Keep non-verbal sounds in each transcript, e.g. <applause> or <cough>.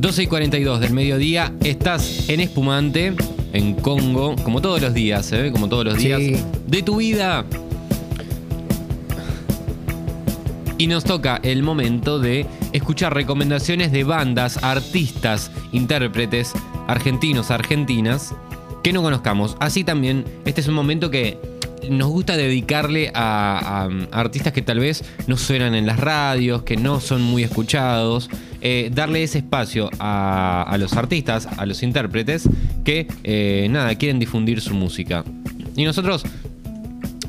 12 y 42 del mediodía, estás en Espumante, en Congo, como todos los días, ¿eh? como todos los días Sí. de tu vida. Y nos toca el momento de escuchar recomendaciones de bandas, artistas, intérpretes, argentinos, argentinas, que no conozcamos. Así también, este es un momento que nos gusta dedicarle a, a artistas que tal vez no suenan en las radios, que no son muy escuchados. Eh, darle ese espacio a, a los artistas, a los intérpretes, que eh, nada, quieren difundir su música. Y nosotros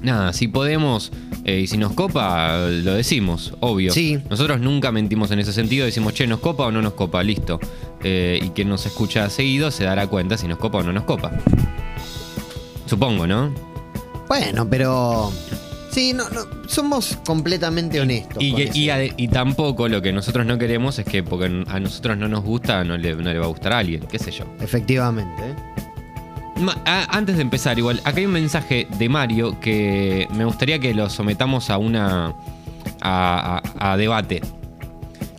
Nada, si podemos eh, y si nos copa, lo decimos, obvio. Sí. Nosotros nunca mentimos en ese sentido, decimos, che, ¿nos copa o no nos copa? Listo. Y quien nos escucha seguido se dará cuenta si nos copa o no nos copa. Supongo, ¿no? Bueno, pero. Sí, no, no, somos completamente honestos. Y, con que- eso. y ade- y tampoco lo que nosotros no queremos es que porque a nosotros no nos gusta, no le, no le va a gustar a alguien, qué sé yo. Efectivamente. ¿eh? Ma- a- antes de empezar, igual, acá hay un mensaje de Mario que me gustaría que lo sometamos a una. a, a- a debate.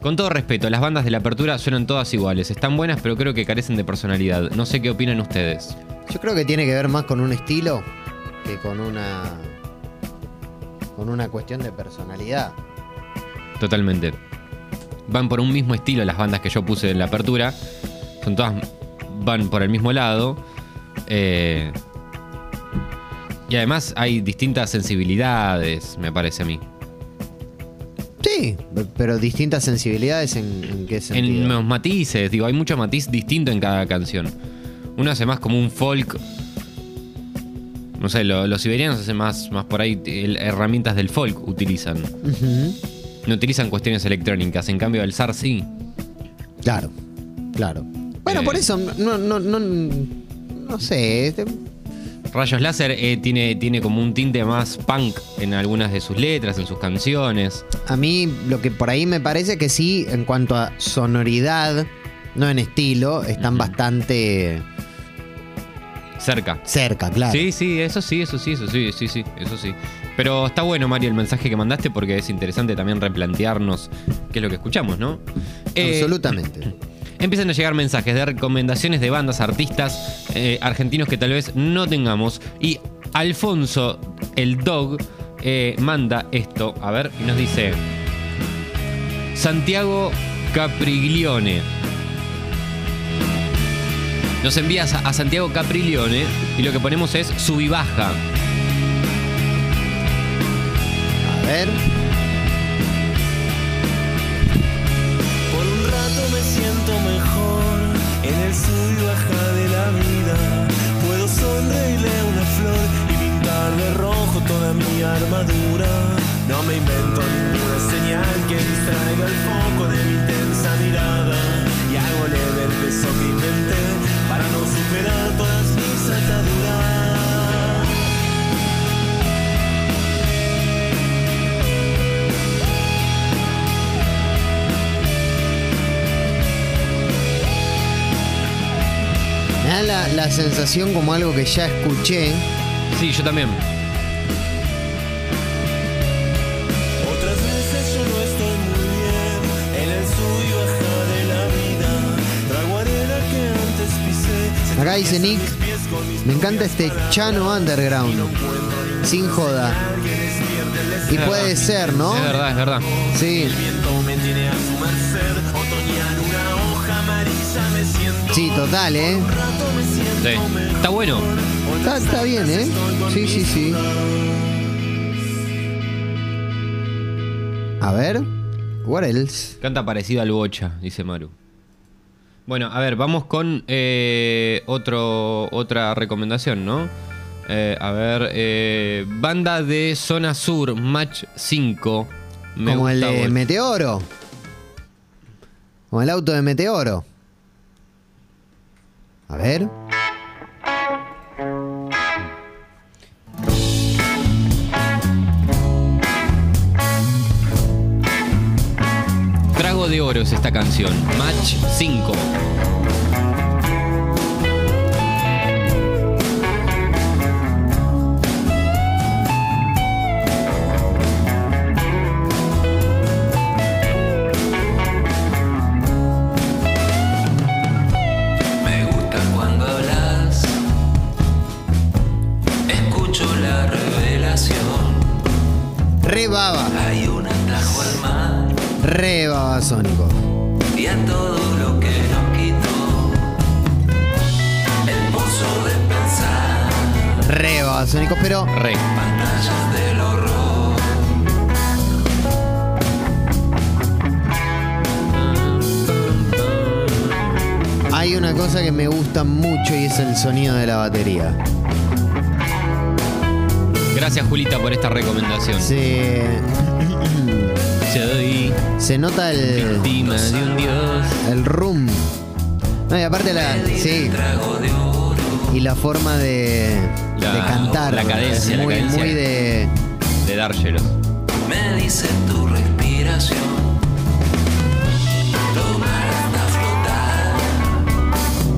Con todo respeto, las bandas de la apertura suenan todas iguales. Están buenas, pero creo que carecen de personalidad. No sé qué opinan ustedes. Yo creo que tiene que ver más con un estilo que con una. Con una cuestión de personalidad. Totalmente. Van por un mismo estilo las bandas que yo puse en la apertura. Son todas. van por el mismo lado. Eh, y además hay distintas sensibilidades, me parece a mí. Sí, pero distintas sensibilidades en, en qué En sentido. los matices, digo, hay mucho matiz distinto en cada canción. Uno hace más como un folk. No sé, lo- los siberianos hacen más, más por ahí el- herramientas del folk utilizan. No utilizan cuestiones electrónicas, en cambio el SAR sí. Claro, claro. Bueno, Eh. por eso, no, no, no, no sé. este- Rayos Láser eh, tiene, tiene como un tinte más punk en algunas de sus letras, en sus canciones. A mí lo que por ahí me parece que sí, en cuanto a sonoridad, no en estilo, están bastante Cerca. cerca, claro. Sí, sí, eso sí, eso sí, eso sí, sí, sí, eso sí. Pero está bueno, Mario, el mensaje que mandaste porque es interesante también replantearnos qué es lo que escuchamos, ¿no? Eh, Absolutamente. <clears throat> Empiezan a llegar mensajes de recomendaciones de bandas, artistas eh, argentinos que tal vez no tengamos. Y Alfonso, el dog, eh, manda esto, a ver, y nos dice: Santiago Capriglione. Nos envías a, a Santiago Capriglione y lo que ponemos es sub y baja. A ver. Por un rato me siento mejor en el sub y baja de la vida. Puedo sonreírle a una flor y pintar de rojo toda mi armadura. No me invento ninguna señal que distraiga el foco de mi intensa mirada. Y hago la, la sensación como algo que ya escuché. Sí, yo también. Otras veces yo no estoy muy bien en el sub y baja de la vida. Trago arena que antes pisé. Acá dice Nick, me encanta este Chano Underground. Sin joda. Y puede ser, ¿no? Es verdad, es verdad. Sí, sí, total, ¿eh? Sí. Está bueno. Está, está bien, ¿eh? Sí, sí, sí. A ver. What else? Canta parecido al Bocha, dice Maru. Bueno, a ver, vamos con eh, otro, otra recomendación, ¿no? Eh, a ver, eh, banda de Zona Sur, Match 5. Me Como el de. Meteoro. Como el auto de Meteoro. A ver. Trago de oro es esta canción, Match 5. Re. pantallas del horror. hay una cosa que me gusta mucho y es el sonido de la batería. Gracias, Julita, por esta recomendación. Se, Soy se nota el, víctima de un dios. el room. No, y aparte la. Sí. Y la forma de, La- de cantar. la cadencia, la muy, cadencia. muy de. De Dargelos. Me dice tu respiración.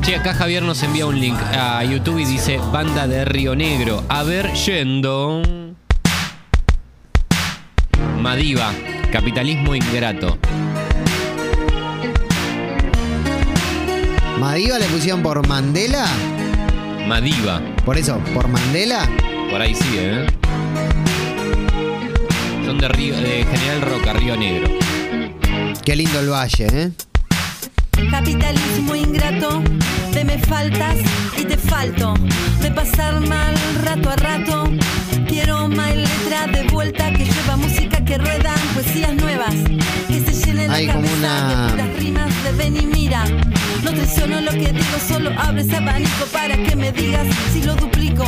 Che, acá Javier nos envía un link a YouTube y dice Banda de Río Negro. A ver, yendo. Madiva, capitalismo ingrato. Madiva le pusieron por Mandela. Madiva, Por eso, por Mandela. por ahí sigue, ¿eh? Son de, Río, de General Roca, Río Negro. Qué lindo el valle, ¿eh? Capitalismo ingrato, de me faltas y te falto, de pasar mal rato a rato. Quiero más letra de vuelta que lleva música que ruedan poesías nuevas, que se llenen la Hay como cabeza una- No traiciono lo que digo, solo abro ese abanico para que me digas si lo duplico.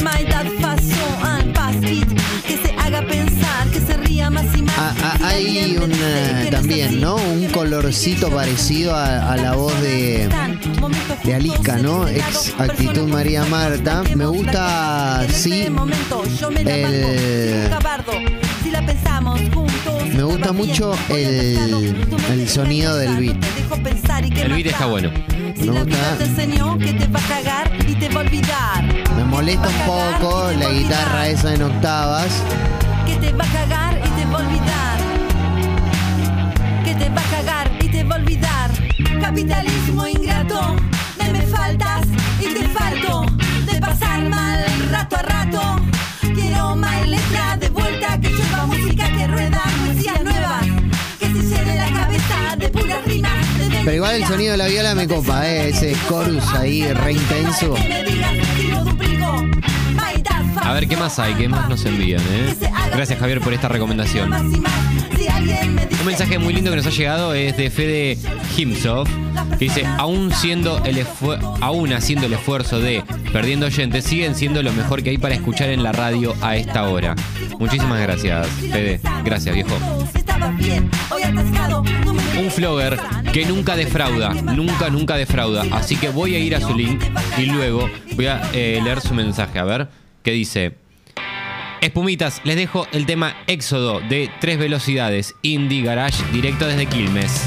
My dad faso al pass it, que se haga pensar, que se ría más y más. Ah, ah, Si hay un, eh, también, ¿no? Un colorcito parecido a, a la voz de, de Alica, ¿no? Ex actitud María Marta. Me gusta, sí, el- me gusta mucho el- el sonido del beat. El beat está bueno. Me gusta. Me molesta un poco la guitarra esa en octavas. Que te va a cagar y te va a olvidar. Que te va a cagar y te va a olvidar. Capitalismo ingrato, de me faltas y te falto. De pasar mal rato a rato. Quiero más letra de vuelta Pero igual el sonido de la viola me copa, ¿eh? Ese chorus ahí re intenso. A ver, ¿qué más hay? ¿Qué más nos envían, eh? Gracias, Javier, por esta recomendación. Un mensaje muy lindo que nos ha llegado es de Fede Himsov, que dice, aún siendo el aún haciendo el esfuerzo de perdiendo oyentes, siguen siendo lo mejor que hay para escuchar en la radio a esta hora. Muchísimas gracias, Fede. Gracias, viejo. Un flogger que nunca defrauda, nunca, nunca defrauda. Así que voy a ir a su link y luego voy a eh, leer su mensaje. A ver, que dice... Espumitas, les dejo el tema Éxodo de tres velocidades, Indie Garage, directo desde Quilmes.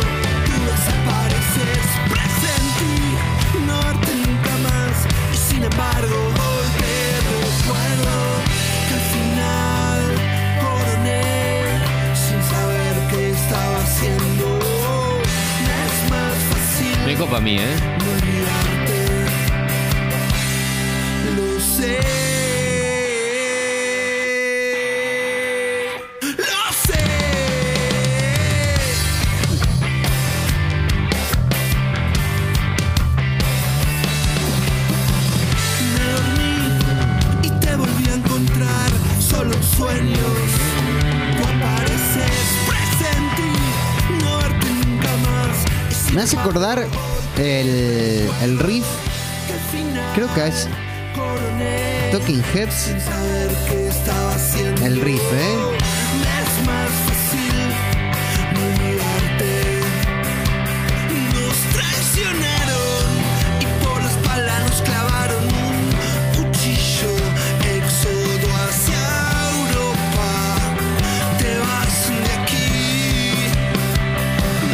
Te vas de aquí.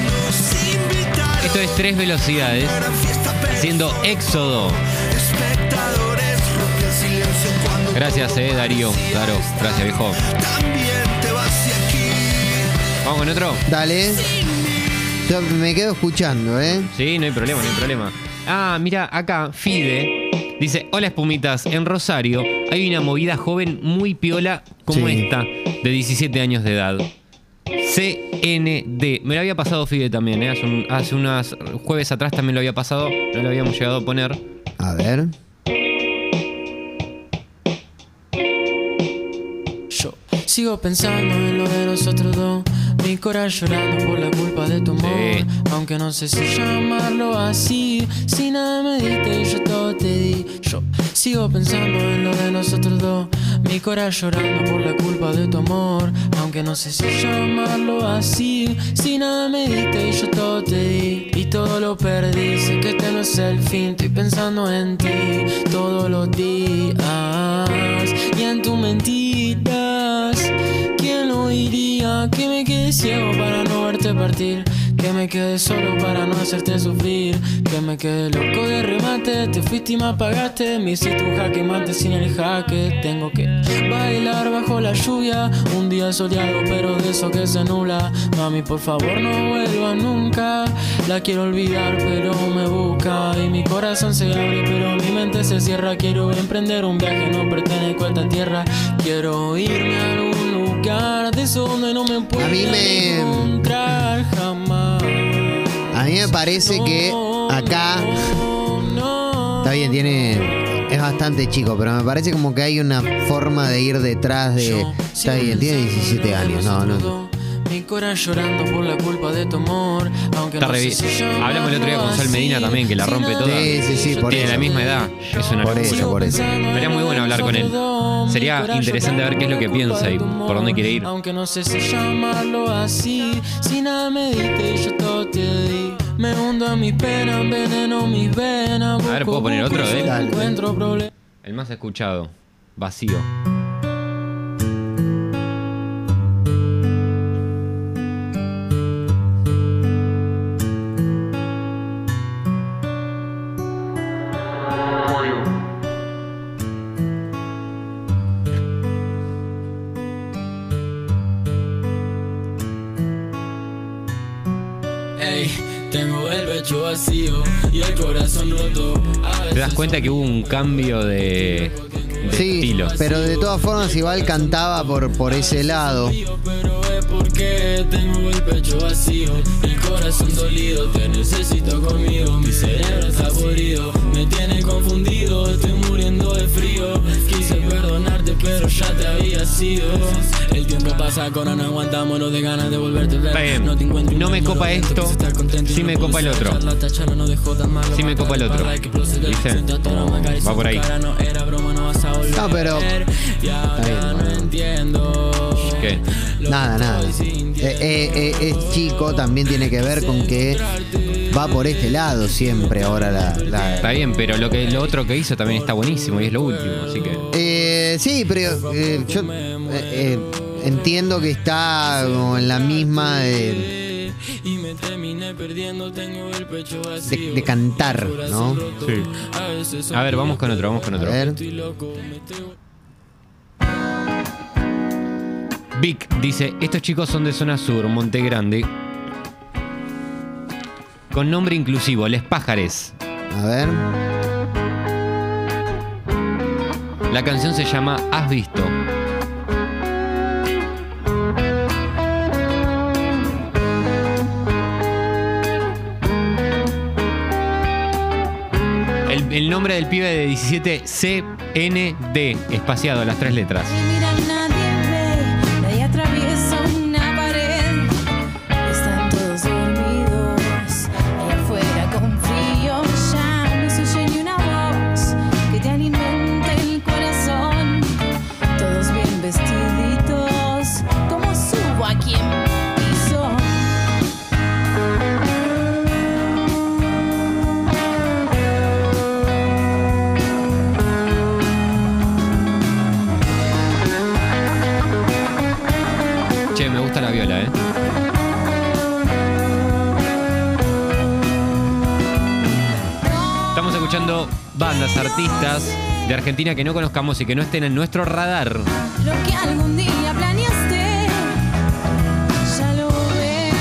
Nos invitaron Esto es tres velocidades. haciendo éxodo. Gracias, eh, Darío. Claro, gracias, viejo. también te vas de aquí. Vamos con otro. Dale. Yo me quedo escuchando, ¿eh? Sí, no hay problema, no hay problema. Ah, mira, acá Fide dice, hola espumitas, en Rosario hay una movida joven muy piola como Sí. esta, de 17 años de edad. CND. Me lo había pasado Fide también, ¿eh? hace, un- hace unas jueves atrás también lo había pasado, no lo habíamos llegado a poner. A ver. Sigo pensando en lo de nosotros dos. Mi corazón llorando por la culpa de tu amor. Sí. Aunque no sé si llamarlo así. Si nada me diste y yo todo te di. Yo sigo pensando en lo de nosotros dos. Mi corazón llorando por la culpa de tu amor. Aunque no sé si llamarlo así. Si nada me diste y yo todo te di. Y todo lo perdí. Sé que este no es el fin. Estoy pensando en ti todos los días. Y en tus mentiras. Que me quede ciego para no verte partir. Que me quede solo para no hacerte sufrir. Que me quede loco de remate. Te fuiste y me apagaste. Me hiciste un jaque mate sin el jaque. Tengo que bailar bajo la lluvia. Un día soleado, pero de eso que se nula. Mami, por favor, no vuelva nunca. La quiero olvidar, pero me busca. Y mi corazón se abre, pero mi mente se cierra. Quiero emprender un viaje, no pertenezco a esta tierra. Quiero irme a algún donde no me pueda mí me- encontrar jamás. A mí me parece que acá. Está bien, tiene. Es bastante chico, pero me parece como que hay una forma de ir detrás de. Está bien, tiene pensando 17 en años, no, no. Mi corazón llorando por la culpa de tu amor. Aunque Está no re si Hablamos el otro día con Sol llamarlo Medina así. también, que la rompe toda. Sí, sí, sí, por Tiene eso. la misma edad, es una Por eso, por eso. Estaría muy bueno hablar con él. Sería interesante ver qué es lo que piensa y por dónde quiere ir. Aunque no sé si llamarlo así, si nada me diste y yo todo te di. Me hundo en mis penas, veneno mis venas. A ver, ¿puedo poner otro, y eh? problemas. El más escuchado, vacío. Cuenta que hubo un cambio de, de Sí, estilo. pero de todas formas igual cantaba por, por ese lado. Pero es porque tengo el pecho vacío, el corazón dolido, te necesito conmigo, mi cerebro está podrido, me tiene confundido, estoy muriendo de frío, quise perdonarte pero ya te había sido, el tiempo pasa, ahora no aguantamos, no de ganas de volverte a ver, Está bien. no te encuentro No me copa esto, sí no me copa el otro. Sí me copa el otro. acarició Va por ahí. no era broma, no vas a volver, No, pero- ahora bien, no bueno. entiendo ¿Qué? Nada, nada. Eh, eh, eh, es chico, también tiene que ver con que va por este lado siempre ahora la. la- Está bien, pero lo que lo otro que hizo también está buenísimo y es lo último, así que. Eh, sí, pero eh, yo eh, eh, entiendo que está como en la misma de, de- cantar, ¿no? Sí. A A ver, vamos con otro, vamos con A otro. ver. Vic dice, estos chicos son de zona sur, Monte Grande. Con nombre inclusivo, Les Pájares. A ver. La canción se llama Has visto. El, el nombre del pibe de 17, CND, espaciado, las tres letras. Argentina que no conozcamos y que no estén en nuestro radar. Lo que algún día planeaste, ya lo ves.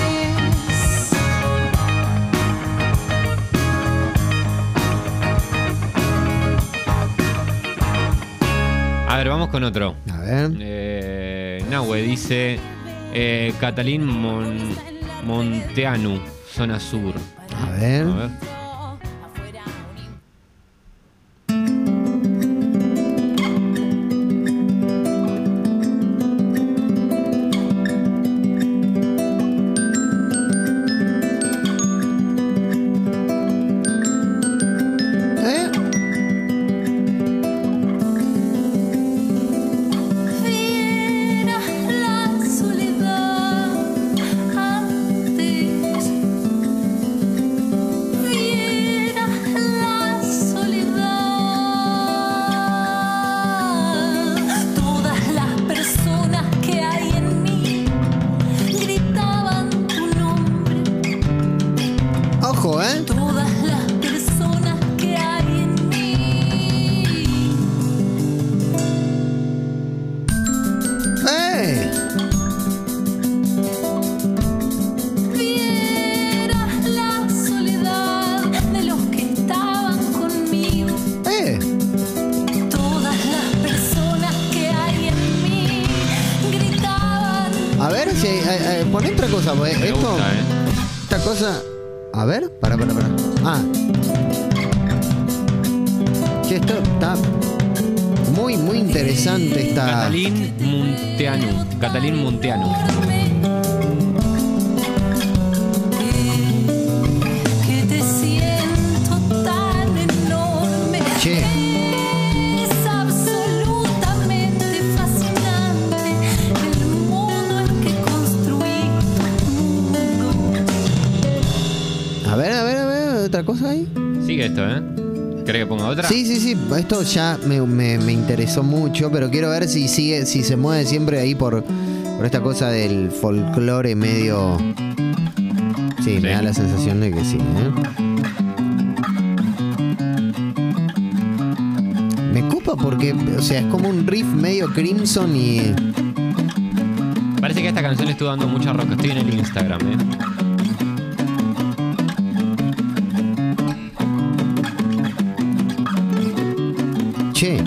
A ver, vamos con otro. A ver. Eh, Nahue dice eh, Catalín Mon- Monteanu, zona sur. A ver. A ver. Otra? Sí, sí, sí. Esto ya me, me- me interesó mucho, pero quiero ver si sigue, si se mueve siempre ahí por, por esta cosa del folclore medio. Sí, Sí. me da la sensación de que sí, ¿eh? Me copa porque, o sea, es como un riff medio crimson y. Parece que esta canción estuvo dando mucha roca. Estoy en el Instagram, ¿eh? Che.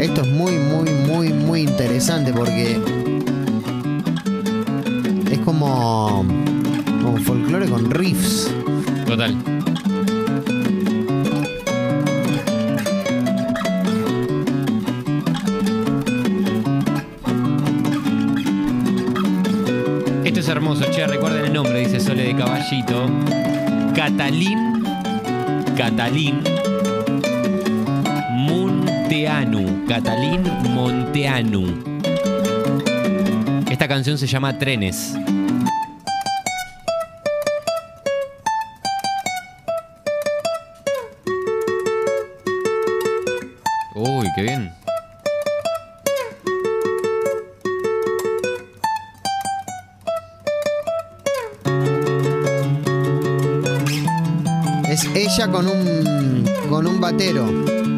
Esto es muy, muy, muy, muy interesante porque. Es como. Como folclore con riffs. Total. Esto es hermoso, che, recuerden el nombre, dice Sole de Caballito. Catalín. Catalín. Monteanu. Catalín Monteanu. Esta canción se llama Trenes. Uy, qué bien. Es ella con un. con un batero.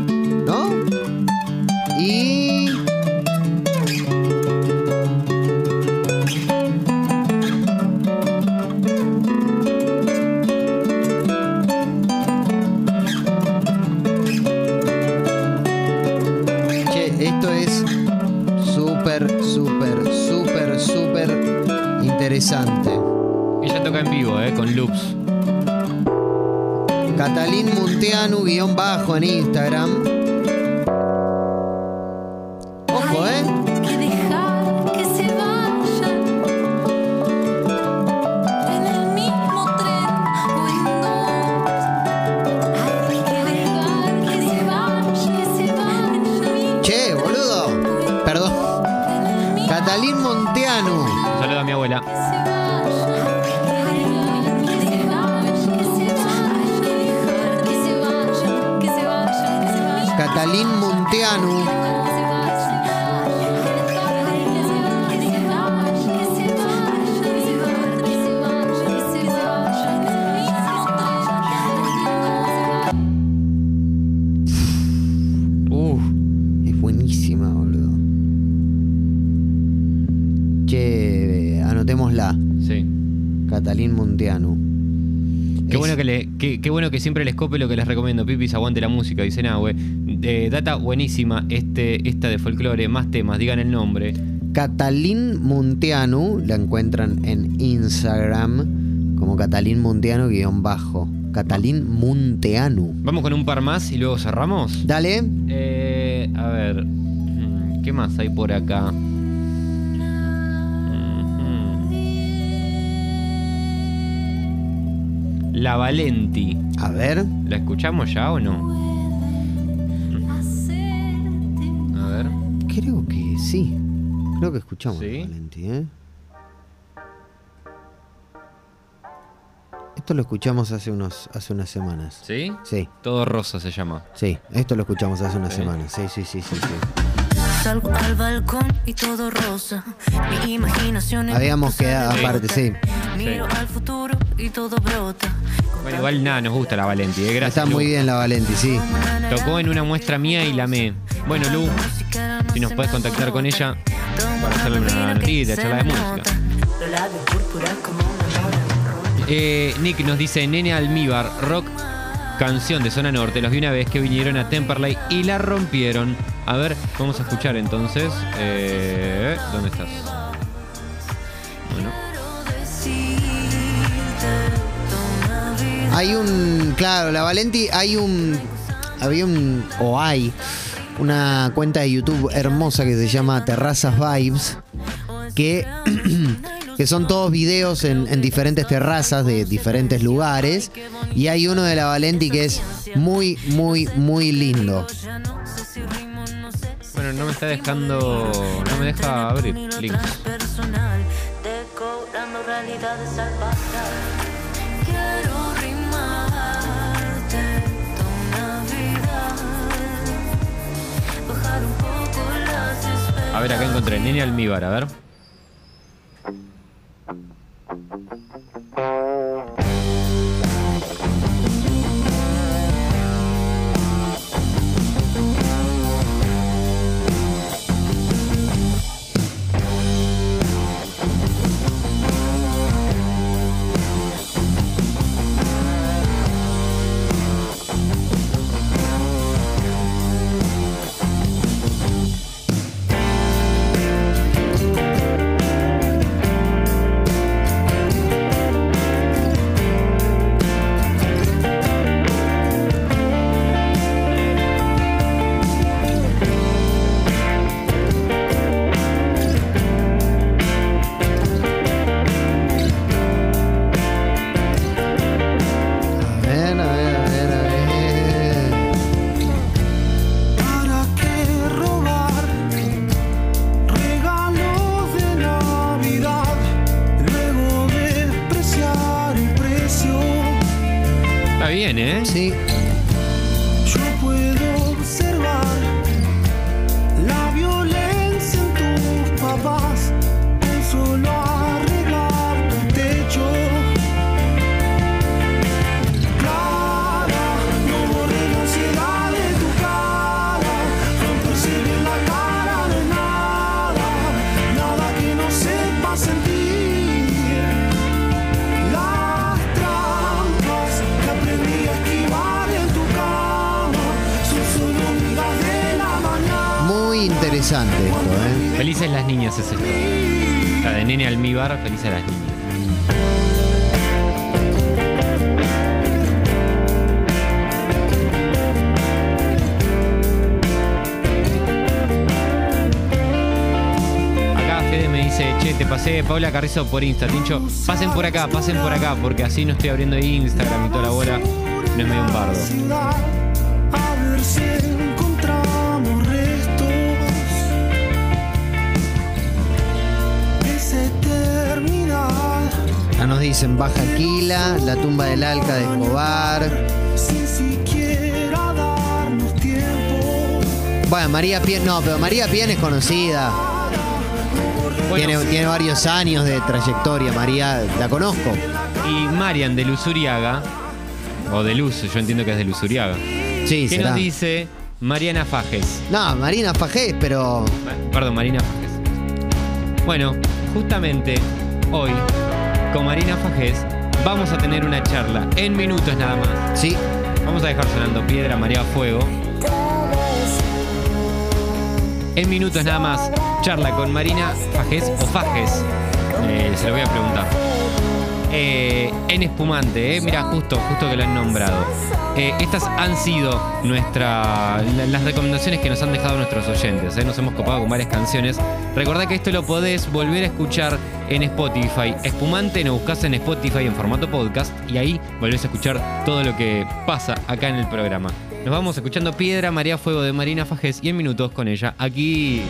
Vivo, eh, con loops. Catalín Munteanu, guion bajo en Instagram. Catalín Mundianu. Qué Es- bueno que, le, qué, qué bueno que siempre les cope lo que les recomiendo. Pipis, aguante la música. Dice Nahue. Eh, data buenísima este, esta de folclore. Más temas, digan el nombre. Catalín Muntianu, la encuentran en Instagram como Catalín Muntianu guion bajo. Catalín Munteanu. Vamos con un par más y luego cerramos. Dale. Eh, a ver. mm, ¿Qué más hay por acá? La Valenti. A ver. ¿La escuchamos ya o no? A ver. Creo que sí. Creo que escuchamos ¿Sí? a Valenti, ¿eh? Esto lo escuchamos hace unos hace unas semanas. ¿Sí? Sí, Todo rosa se llama. sí, esto lo escuchamos hace unas semanas. Sí, sí, sí, sí, sí. Salgo al balcón y todo rosa. Mi imaginación Habíamos quedado aparte, sí. Miro al futuro y todo brota. Bueno, igual nada, nos gusta la Valenti. eh, Gracias. Está muy bien la Valenti, sí. Tocó en una muestra mía y la me. Bueno, Lu, si nos puedes contactar con ella para hacerle una notita, charla de música. Eh, Nick nos dice, Nene Almíbar, rock, canción de Zona Norte. Los vi una vez que vinieron a Temperley y la rompieron. A ver, vamos a escuchar entonces. Eh, ¿Dónde estás? Bueno. Hay un, claro, la Valenti, hay un, había un, o hay, una cuenta de YouTube hermosa que se llama Terrazas Vibes, que, <clears throat> que son todos videos en, en diferentes terrazas de diferentes lugares, y hay uno de la Valenti que es muy, muy, muy lindo. No me está dejando. No me deja abrir links. A ver, acá encontré Nene Almíbar, a ver. Bien, ¿eh? Sí, Felices las niñas es esto. La de Nene Almíbar, felices las niñas. Che, te pasé Paula Carrizo por Insta, Tincho. Pasen por acá, pasen por acá, porque así no estoy abriendo Instagram y toda la bola. No es medio un bardo. Nos dicen Baja Aquila, la tumba del Alca de Escobar. Bueno, María Pien, no, pero María Pien es conocida. Bueno, Tiene, tiene varios años de trayectoria, María, la conozco. y Marian de Luzuriaga, o de Luz, yo entiendo que es de Luzuriaga. Sí, ¿Qué será. nos dice Mariana Fajes? No, Marina Fajés, pero Perdón, Marina Fajes. Bueno, justamente hoy con Marina Fajés, vamos a tener una charla en minutos nada más. Sí, Vamos a dejar sonando Piedra, María, Fuego. En minutos nada más, charla con Marina Fajes o Fajes. Eh, se lo voy a preguntar. Eh, en espumante, eh. mira, justo, justo que lo han nombrado. Eh, estas han sido nuestra, la- las recomendaciones que nos han dejado nuestros oyentes. eh. Nos hemos copado con varias canciones. Recordá que esto lo podés volver a escuchar en Spotify. Espumante lo buscas en Spotify en formato podcast y ahí volvés a escuchar todo lo que pasa acá en el programa. Nos vamos escuchando Piedra, María Fuego de Marina Fajes y en minutos con ella aquí